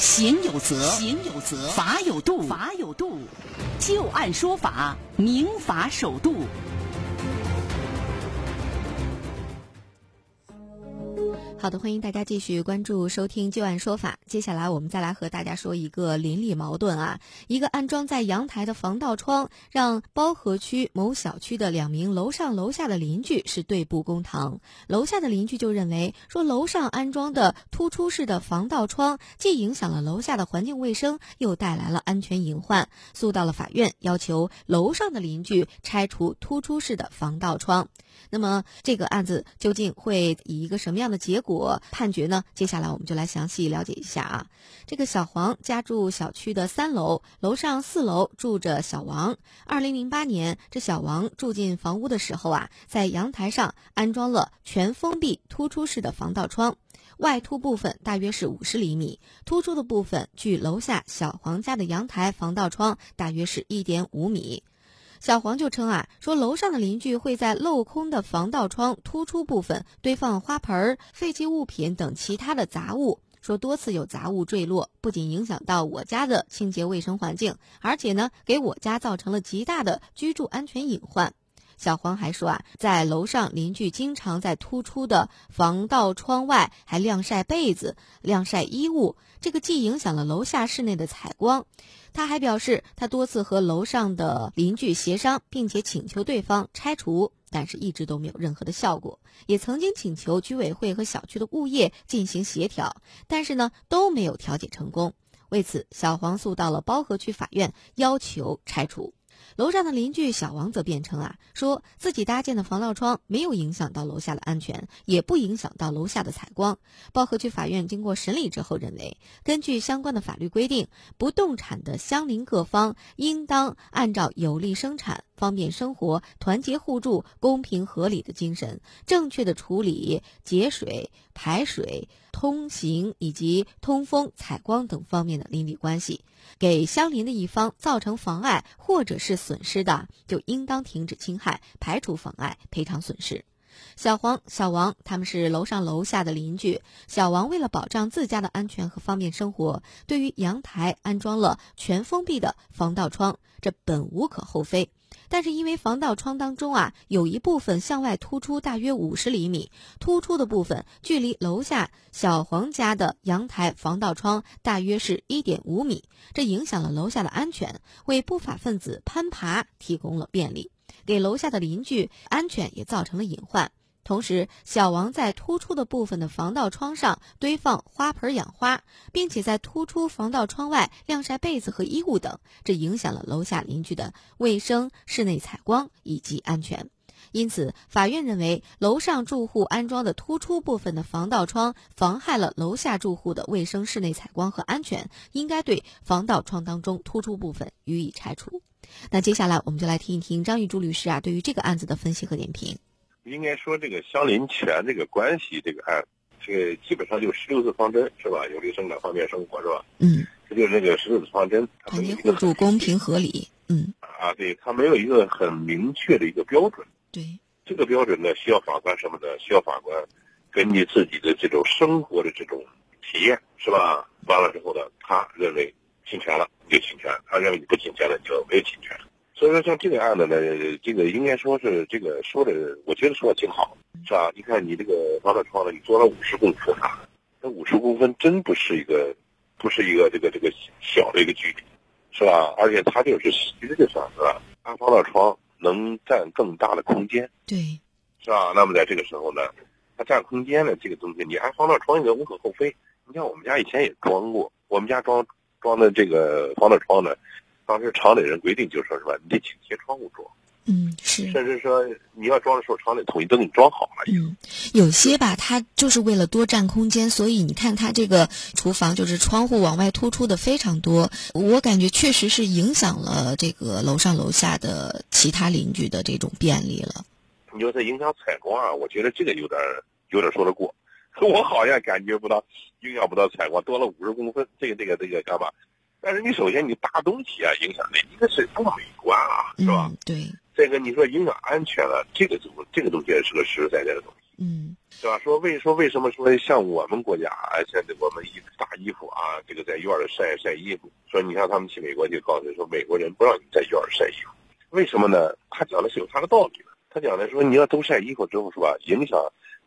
行有责，行有责；法有度，法有度。就案说法，明法守度。好的，欢迎大家继续关注收听《旧案说法》。接下来我们再来和大家说一个邻里矛盾啊，一个安装在阳台的防盗窗，让包河区某小区的两名楼上楼下的邻居是对簿公堂。楼下的邻居就认为说，楼上安装的突出式的防盗窗，既影响了楼下的环境卫生，又带来了安全隐患，诉到了法院，要求楼上的邻居拆除突出式的防盗窗。那么这个案子究竟会以一个什么样的结果果判决呢？接下来我们就来详细了解一下啊。这个小黄家住小区的三楼，楼上四楼住着小王。二零零八年，这小王住进房屋的时候啊，在阳台上安装了全封闭突出式的防盗窗，外凸部分大约是五十厘米，突出的部分距楼下小黄家的阳台防盗窗大约是一点五米。小黄就称啊，说楼上的邻居会在镂空的防盗窗突出部分堆放花盆儿、废弃物品等其他的杂物，说多次有杂物坠落，不仅影响到我家的清洁卫生环境，而且呢，给我家造成了极大的居住安全隐患。小黄还说啊，在楼上邻居经常在突出的防盗窗外还晾晒被子、晾晒衣物，这个既影响了楼下室内的采光。他还表示，他多次和楼上的邻居协商，并且请求对方拆除，但是一直都没有任何的效果。也曾经请求居委会和小区的物业进行协调，但是呢都没有调解成功。为此，小黄诉到了包河区法院，要求拆除。楼上的邻居小王则辩称啊，说自己搭建的防盗窗没有影响到楼下的安全，也不影响到楼下的采光。包河区法院经过审理之后认为，根据相关的法律规定，不动产的相邻各方应当按照有利生产、方便生活、团结互助、公平合理的精神，正确的处理节水、排水、通行以及通风、采光等方面的邻里关系。给相邻的一方造成妨碍或者是损失的，就应当停止侵害，排除妨碍，赔偿损失。小黄、小王他们是楼上楼下的邻居。小王为了保障自家的安全和方便生活，对于阳台安装了全封闭的防盗窗，这本无可厚非。但是因为防盗窗当中啊，有一部分向外突出大约五十厘米，突出的部分距离楼下小黄家的阳台防盗窗大约是一点五米，这影响了楼下的安全，为不法分子攀爬提供了便利，给楼下的邻居安全也造成了隐患。同时，小王在突出的部分的防盗窗上堆放花盆养花，并且在突出防盗窗外晾晒被子和衣物等，这影响了楼下邻居的卫生、室内采光以及安全。因此，法院认为楼上住户安装的突出部分的防盗窗妨害了楼下住户的卫生、室内采光和安全，应该对防盗窗当中突出部分予以拆除。那接下来，我们就来听一听张玉柱律师啊对于这个案子的分析和点评。应该说，这个相邻权这个关系，这个案，这个基本上就十六字方针是吧？有利生产，方便生活是吧？嗯，这就是这个十六字方针。团结互助，公平合理。嗯。啊，对，它没有一个很明确的一个标准。对。这个标准呢，需要法官什么呢？需要法官根据自己的这种生活的这种体验是吧？完了之后呢，他认为侵权了就侵权，他认为你不侵权了就没有侵权。所以说，像这个案子呢，这个应该说是这个说的，我觉得说的挺好，是吧？你看你这个防盗窗呢，你做了五十公分啊，那五十公分真不是一个，不是一个这个这个小的一个距离，是吧？而且它就是其实的选择，安防盗窗能占更大的空间，对，是吧？那么在这个时候呢，它占空间呢这个东西，你安防盗窗应该无可厚非。你像我们家以前也装过，我们家装装的这个防盗窗呢。当时厂里人规定就说是吧，你得倾斜窗户装，嗯是，甚至说你要装的时候，厂里统一都给你装好了。嗯，有些吧，它就是为了多占空间，所以你看它这个厨房就是窗户往外突出的非常多，我感觉确实是影响了这个楼上楼下的其他邻居的这种便利了。你说它影响采光啊？我觉得这个有点有点说得过，我好像感觉不到影响不到采光，多了五十公分，这个这个这个干嘛？但是你首先你大东西啊，影响的一个是不美观啊，是吧？对。再一个你说影响安全了，这个东这个东西也是个实实在在的东西。嗯，是吧？说为说为什么说像我们国家啊，现在我们一大衣服啊，这个在院里晒晒衣服。说你看他们去美国就告诉说美国人不让你在院里晒衣服，为什么呢？他讲的是有他的道理的。他讲的说你要都晒衣服之后是吧，影响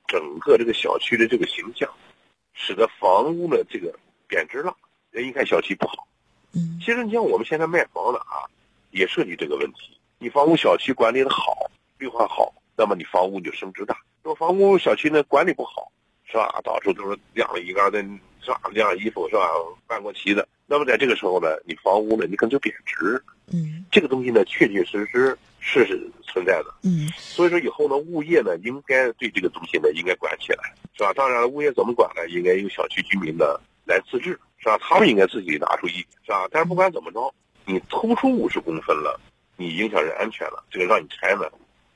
整个这个小区的这个形象，使得房屋的这个贬值了，人一看小区不好。嗯，其实你像我们现在卖房的啊，也涉及这个问题。你房屋小区管理的好，绿化好，那么你房屋就升值大。如果房屋小区呢管理不好，是吧？到处都是晾了一杆的，是吧？晾衣服是吧？办过期的，那么在这个时候呢，你房屋呢，你可能就贬值。嗯，这个东西呢，确确实实是是存在的。嗯，所以说以后呢，物业呢，应该对这个东西呢，应该啊？当然了，物业怎么管呢？应该由小区居民呢来自治，是吧？他们应该自己拿出意见，是吧？但是不管怎么着，你突出五十公分了，你影响人安全了，这个让你拆呢，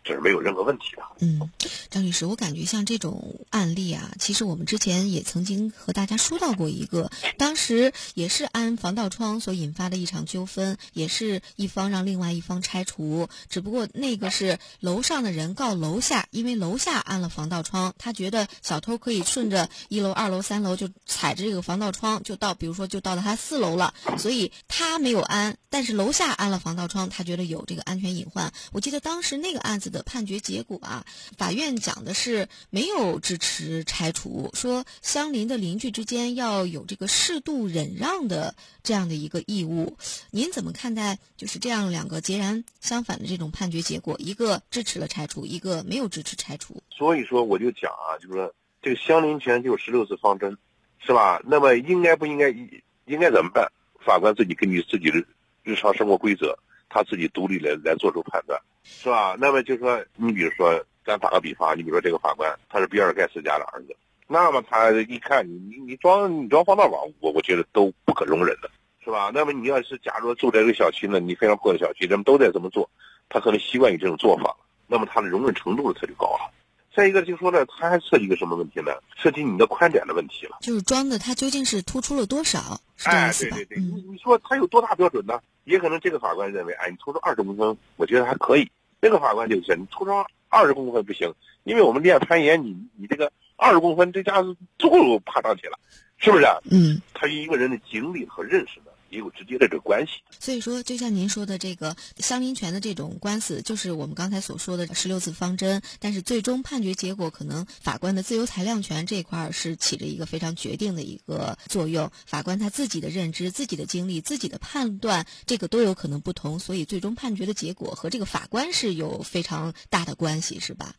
这是没有任何问题的。嗯，张律师，我感觉像这种案例啊，其实我们之前也曾经和大家说到过一个，当时也是安防盗窗所引发的一场纠纷，也是一方让另外一方拆除，只不过那个是楼上的人告楼下，因为楼下安了防盗窗，他觉得小偷可以顺着一楼、二楼、三楼就踩着这个防盗窗就到，比如说就到了他四楼了，所以他没有安，但是楼下安了防盗窗，他觉得有这个安全隐患。我记得当时那个案子的判决结果啊，法院讲的是没有支持拆除，说相邻的邻居之间要有这个适度忍让的这样的一个义务。您怎么看待就是这样两个截然相反的这种判决结果？一个支持了拆除，一个没有支持拆除。所以说，我就讲啊，就是说这个相邻权就是十六字方针，是吧？那么应该不应该应该怎么办？法官自己根据自己的日常生活规则，他自己独立来来做出判断，是吧？那么就说你比如说，咱打个比方，你比如说这个法官他是比尔盖茨家的儿子，那么他一看你你你装你装防盗网，我我觉得都不可容忍的，是吧？那么你要是假如住在这个小区呢，你非常破的小区，人们都在这么做，他可能习惯于这种做法了，那么他的容忍程度他就高了。再一个就是说呢，他还涉及一个什么问题呢？涉及你的宽窄的问题了。就是装的它究竟是突出了多少？是这哎，意思吧？对对对，你嗯你说他有多大标准呢？也可能这个法官认为，哎，你突出二十公分，我觉得还可以。那个法官就行，你突出二十公分不行，因为我们练攀岩，你你这个二十公分，这家伙足够爬上去了，是不是？嗯。他与一个人的经历和认识呢，也有直接的这个关系。所以说，就像您说的这个相邻权的这种官司，就是我们刚才所说的十六字方针。但是最终判决结果，可能法官的自由裁量权这一块儿是起着一个非常决定的一个作用。法官他自己的认知、自己的经历、自己的判断，这个都有可能不同，所以最终判决的结果和这个法官是有非常大的关系，是吧？